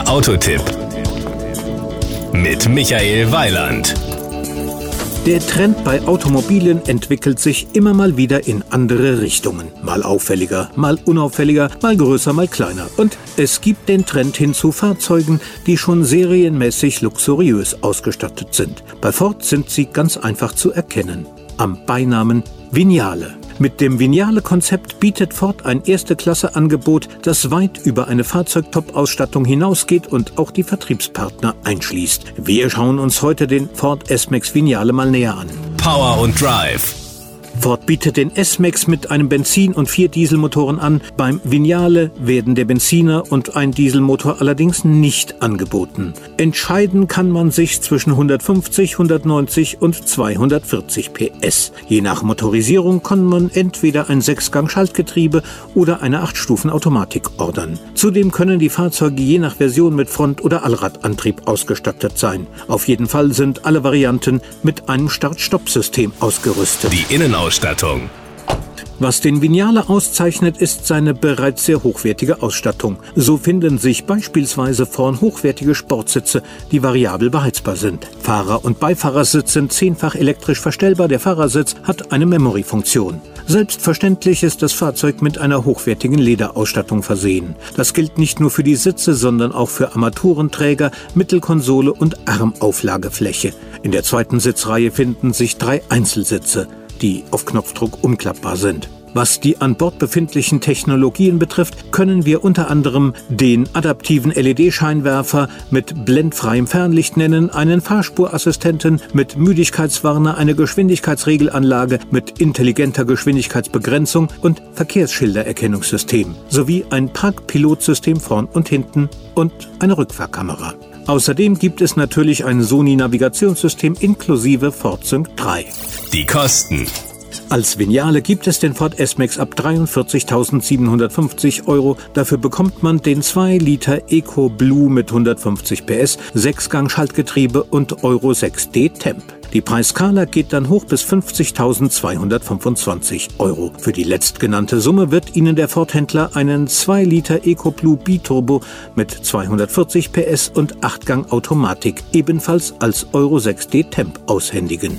Der Autotipp mit Michael Weiland. Der Trend bei Automobilen entwickelt sich immer mal wieder in andere Richtungen. Mal auffälliger, mal unauffälliger, mal größer, mal kleiner. Und es gibt den Trend hin zu Fahrzeugen, die schon serienmäßig luxuriös ausgestattet sind. Bei Ford sind sie ganz einfach zu erkennen. Am Beinamen Vignale. Mit dem Vignale-Konzept bietet Ford ein Erste-Klasse-Angebot, das weit über eine Fahrzeugtop-Ausstattung hinausgeht und auch die Vertriebspartner einschließt. Wir schauen uns heute den Ford S-Max Vignale mal näher an. Power und Drive Ford bietet den S-Max mit einem Benzin- und vier Dieselmotoren an. Beim Vignale werden der Benziner und ein Dieselmotor allerdings nicht angeboten. Entscheiden kann man sich zwischen 150, 190 und 240 PS. Je nach Motorisierung kann man entweder ein Sechsgang-Schaltgetriebe oder eine 8-Stufen-Automatik ordern. Zudem können die Fahrzeuge je nach Version mit Front- oder Allradantrieb ausgestattet sein. Auf jeden Fall sind alle Varianten mit einem Start-Stopp-System ausgerüstet. Die Innenausstattung Ausstattung. Was den Vignale auszeichnet, ist seine bereits sehr hochwertige Ausstattung. So finden sich beispielsweise vorn hochwertige Sportsitze, die variabel beheizbar sind. Fahrer- und Beifahrersitz sind zehnfach elektrisch verstellbar. Der Fahrersitz hat eine Memory-Funktion. Selbstverständlich ist das Fahrzeug mit einer hochwertigen Lederausstattung versehen. Das gilt nicht nur für die Sitze, sondern auch für Armaturenträger, Mittelkonsole und Armauflagefläche. In der zweiten Sitzreihe finden sich drei Einzelsitze die auf Knopfdruck umklappbar sind. Was die an Bord befindlichen Technologien betrifft, können wir unter anderem den adaptiven LED-Scheinwerfer mit blendfreiem Fernlicht nennen, einen Fahrspurassistenten mit Müdigkeitswarner, eine Geschwindigkeitsregelanlage mit intelligenter Geschwindigkeitsbegrenzung und Verkehrsschildererkennungssystem sowie ein Parkpilotsystem vorn und hinten und eine Rückfahrkamera. Außerdem gibt es natürlich ein Sony-Navigationssystem inklusive FordSync 3. Die Kosten. Als Vignale gibt es den Ford S-Max ab 43.750 Euro. Dafür bekommt man den 2 Liter Eco Blue mit 150 PS, 6-Gang-Schaltgetriebe und Euro 6D Temp. Die Preiskala geht dann hoch bis 50.225 Euro. Für die letztgenannte Summe wird Ihnen der Ford-Händler einen 2 Liter EcoBlue Biturbo mit 240 PS und 8-Gang Automatik ebenfalls als Euro 6D Temp aushändigen.